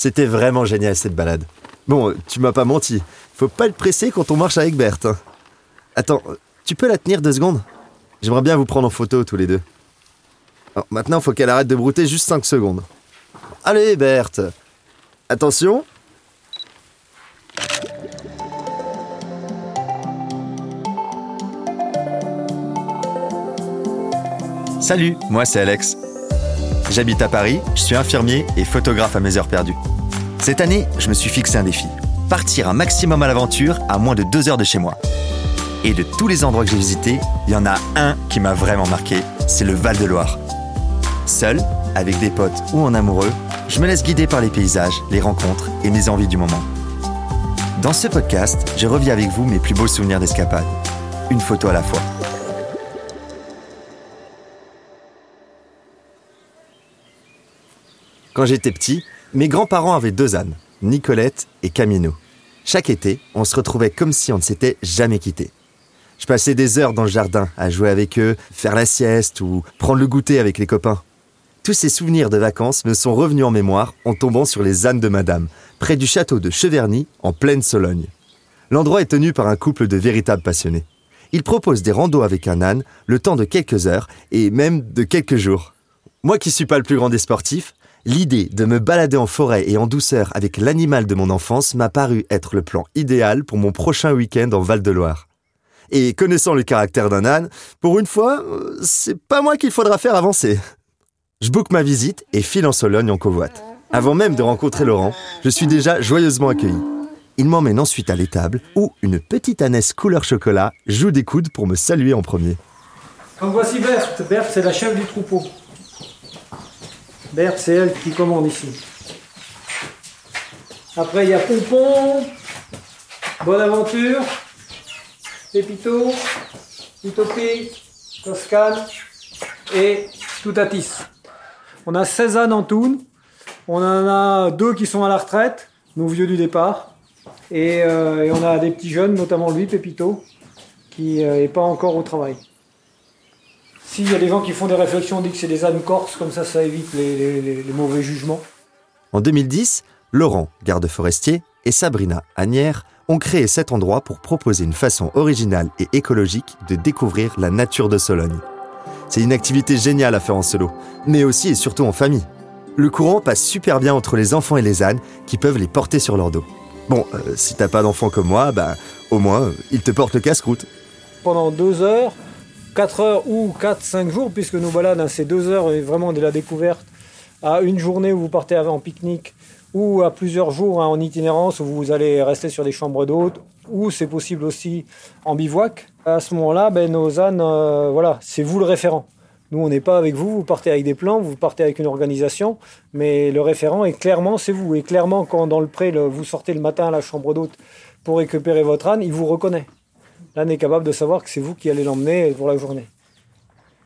C'était vraiment génial cette balade. Bon, tu m'as pas menti. Faut pas être pressé quand on marche avec Berthe. hein. Attends, tu peux la tenir deux secondes? J'aimerais bien vous prendre en photo tous les deux. Maintenant, faut qu'elle arrête de brouter juste 5 secondes. Allez, Berthe Attention Salut, moi c'est Alex. J'habite à Paris, je suis infirmier et photographe à mes heures perdues. Cette année, je me suis fixé un défi. Partir un maximum à l'aventure à moins de deux heures de chez moi. Et de tous les endroits que j'ai visités, il y en a un qui m'a vraiment marqué, c'est le Val de Loire. Seul, avec des potes ou en amoureux, je me laisse guider par les paysages, les rencontres et mes envies du moment. Dans ce podcast, je revis avec vous mes plus beaux souvenirs d'escapade. Une photo à la fois. Quand j'étais petit, mes grands-parents avaient deux ânes, Nicolette et Camino. Chaque été, on se retrouvait comme si on ne s'était jamais quitté. Je passais des heures dans le jardin à jouer avec eux, faire la sieste ou prendre le goûter avec les copains. Tous ces souvenirs de vacances me sont revenus en mémoire en tombant sur les ânes de Madame, près du château de Cheverny, en pleine Sologne. L'endroit est tenu par un couple de véritables passionnés. Ils proposent des randos avec un âne, le temps de quelques heures et même de quelques jours. Moi qui suis pas le plus grand des sportifs, l'idée de me balader en forêt et en douceur avec l'animal de mon enfance m'a paru être le plan idéal pour mon prochain week-end en Val-de-Loire. Et connaissant le caractère d'un âne, pour une fois, euh, c'est pas moi qu'il faudra faire avancer. Je book ma visite et file en Sologne en covoite. Avant même de rencontrer Laurent, je suis déjà joyeusement accueilli. Il m'emmène ensuite à l'étable où une petite ânesse couleur chocolat joue des coudes pour me saluer en premier. Donc voici Berthe. Berthe, c'est la chef du troupeau. Berthe, c'est elle qui commande ici. Après, il y a Pompon, Bonaventure, Pépito, Utopie, Toscane et Toutatis. On a 16 ânes en tout. On en a deux qui sont à la retraite, nos vieux du départ. Et, euh, et on a des petits jeunes, notamment lui, Pépito, qui n'est pas encore au travail. S'il y a des gens qui font des réflexions, on dit que c'est des ânes corses, comme ça, ça évite les, les- les- les mauvais jugements. En 2010, Laurent, garde forestier, et Sabrina, Agnière, ont créé cet endroit pour proposer une façon originale et écologique de découvrir la nature de Sologne. C'est une activité géniale à faire en solo, mais aussi et surtout en famille. Le courant passe super bien entre les enfants et les ânes qui peuvent les porter sur leur dos. Bon, euh, si t'as pas d'enfant comme moi, bah au moins, euh, ils te portent le casse-croûte. Pendant deux heures, quatre heures ou quatre, cinq jours, puisque nos balades, hein, c'est deux heures et vraiment de la découverte, à une journée où vous partez en pique-nique, ou à plusieurs jours hein, en itinérance où vous allez rester sur des chambres d'hôtes, ou c'est possible aussi en bivouac. À ce moment-là, ben, nos ânes, euh, voilà, c'est vous le référent. Nous, on n'est pas avec vous, vous partez avec des plans, vous partez avec une organisation, mais le référent est clairement, c'est vous. Et clairement, quand dans le pré, vous sortez le matin à la chambre d'hôte pour récupérer votre âne, il vous reconnaît. L'âne est capable de savoir que c'est vous qui allez l'emmener pour la journée.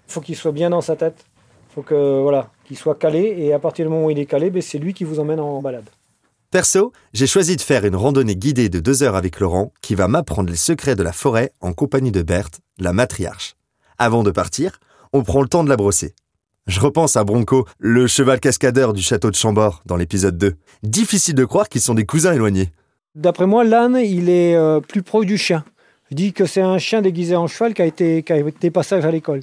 Il faut qu'il soit bien dans sa tête. Il faut que voilà, qu'il soit calé et à partir du moment où il est calé, ben, c'est lui qui vous emmène en balade. Perso, j'ai choisi de faire une randonnée guidée de deux heures avec Laurent qui va m'apprendre les secrets de la forêt en compagnie de Berthe, la matriarche. Avant de partir, on prend le temps de la brosser. Je repense à Bronco, le cheval cascadeur du château de Chambord dans l'épisode 2. Difficile de croire qu'ils sont des cousins éloignés. D'après moi, l'âne, il est euh, plus proche du chien. Dis que c'est un chien déguisé en cheval qui a été, qui a passage à l'école,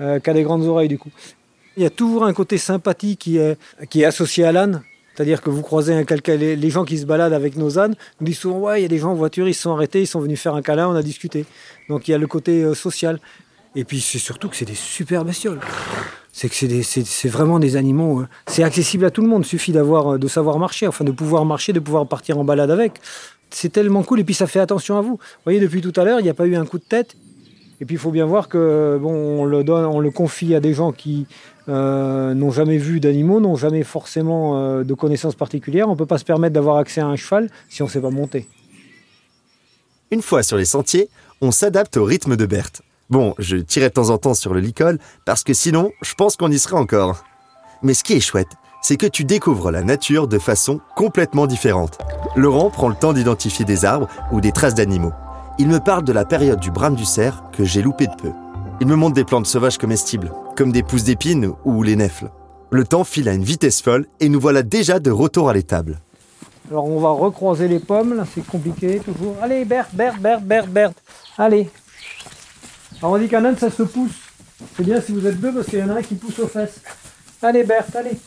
euh, qui a des grandes oreilles du coup. Il y a toujours un côté sympathie qui est, associé à l'âne. C'est-à-dire que vous croisez un les, gens qui se baladent avec nos ânes nous disent souvent ouais, il y a des gens en voiture, ils se sont arrêtés, ils sont venus faire un câlin, on a discuté. Donc il y a le côté euh, social. Et puis c'est surtout que c'est des super bestioles. C'est que c'est vraiment des animaux. euh, c'est accessible à tout le monde. Il suffit d'avoir, euh, de savoir marcher, enfin de pouvoir marcher, de pouvoir partir en balade avec. C'est tellement cool. Et puis ça fait attention à vous. Vous voyez, depuis tout à l'heure, il n'y a pas eu un coup de tête. Et puis il faut bien voir que on le donne, on le confie à des gens qui euh, n'ont jamais vu d'animaux, n'ont jamais forcément euh, de connaissances particulières. On ne peut pas se permettre d'avoir accès à un cheval si on ne sait pas monter. Une fois sur les sentiers, on s'adapte au rythme de Berthe. Bon, je tirais de temps en temps sur le licol, parce que sinon, je pense qu'on y serait encore. Mais ce qui est chouette, c'est que tu découvres la nature de façon complètement différente. Laurent prend le temps d'identifier des arbres ou des traces d'animaux. Il me parle de la période du brame du cerf que j'ai loupé de peu. Il me montre des plantes sauvages comestibles, comme des pousses d'épines ou les nèfles. Le temps file à une vitesse folle et nous voilà déjà de retour à l'étable. Alors on va recroiser les pommes, là c'est compliqué toujours. Allez Berthe, Berthe, Berthe, Berthe, Berthe. Allez. Alors on dit qu'un âne ça se pousse. C'est bien si vous êtes deux parce qu'il y en a un qui pousse aux fesses. Allez Berthe, allez.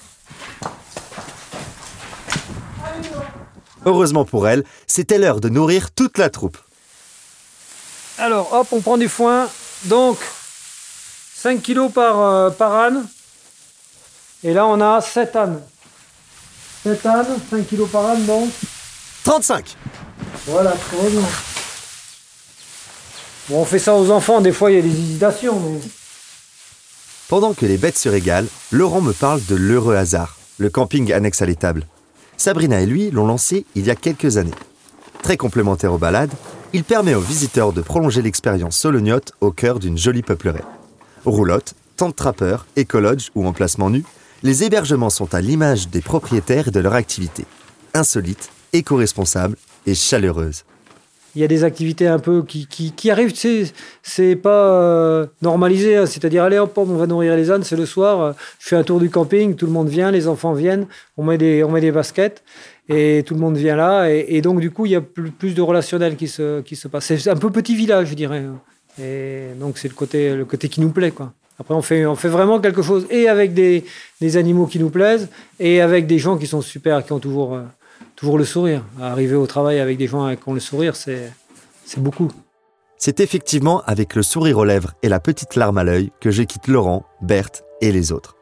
Heureusement pour elle, c'était l'heure de nourrir toute la troupe. Alors hop, on prend du foin. Donc 5 kilos par, euh, par âne. Et là on a 7 ânes. 7 ânes, 5 kilos par âne donc. 35 Voilà, très bien. Bon, on fait ça aux enfants, des fois il y a des hésitations, mais. Pendant que les bêtes se régalent, Laurent me parle de l'heureux hasard, le camping annexe à l'étable. Sabrina et lui l'ont lancé il y a quelques années. Très complémentaire aux balades, il permet aux visiteurs de prolonger l'expérience solognote au cœur d'une jolie peuplerée. Roulotte, tente trappeur, écologe ou emplacement nu, les hébergements sont à l'image des propriétaires et de leur activité. Insolite, éco-responsable et chaleureuse. Il y a des activités un peu qui, qui, arrivent, sais, c'est pas euh, normalisé, hein. c'est-à-dire allez hop, on va nourrir les ânes, c'est le soir, euh, je fais un tour du camping, tout le monde vient, les enfants viennent, on met des, on met des baskets et tout le monde vient là, et, et donc du coup il y a plus, plus de relationnel qui se, qui se passe. C'est un peu petit village, je dirais, hein. et donc c'est le côté, le côté qui nous plaît, quoi. Après, on fait, on fait vraiment quelque chose, et avec des, des animaux qui nous plaisent, et avec des gens qui sont super, qui ont toujours, euh, toujours le sourire. Arriver au travail avec des gens qui ont le sourire, c'est beaucoup. C'est effectivement avec le sourire aux lèvres et la petite larme à l'œil que je quitte Laurent, Berthe et les autres.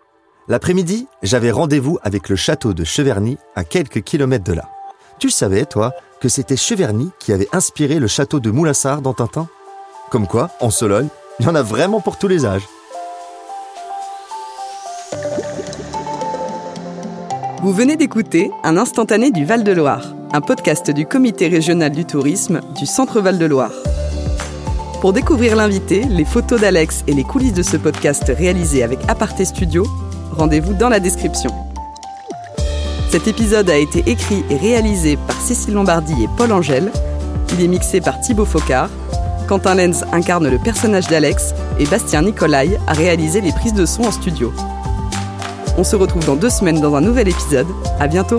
L'après-midi, j'avais rendez-vous avec le château de Cheverny à quelques kilomètres de là. Tu savais, toi, que c'était Cheverny qui avait inspiré le château de Moulassar dans Tintin? Comme quoi, en Sologne, il y en a vraiment pour tous les âges. Vous venez d'écouter Un instantané du Val-de-Loire, un podcast du Comité régional du tourisme du Centre Val-de-Loire. Pour découvrir l'invité, les photos d'Alex et les coulisses de ce podcast réalisé avec Aparté Studio, rendez-vous dans la description. Cet épisode a été écrit et réalisé par Cécile Lombardi et Paul Angèle. Il est mixé par Thibaut Focard. Quentin Lenz incarne le personnage d'Alex et Bastien Nicolai a réalisé les prises de son en studio. On se retrouve dans deux semaines dans un nouvel épisode. À bientôt!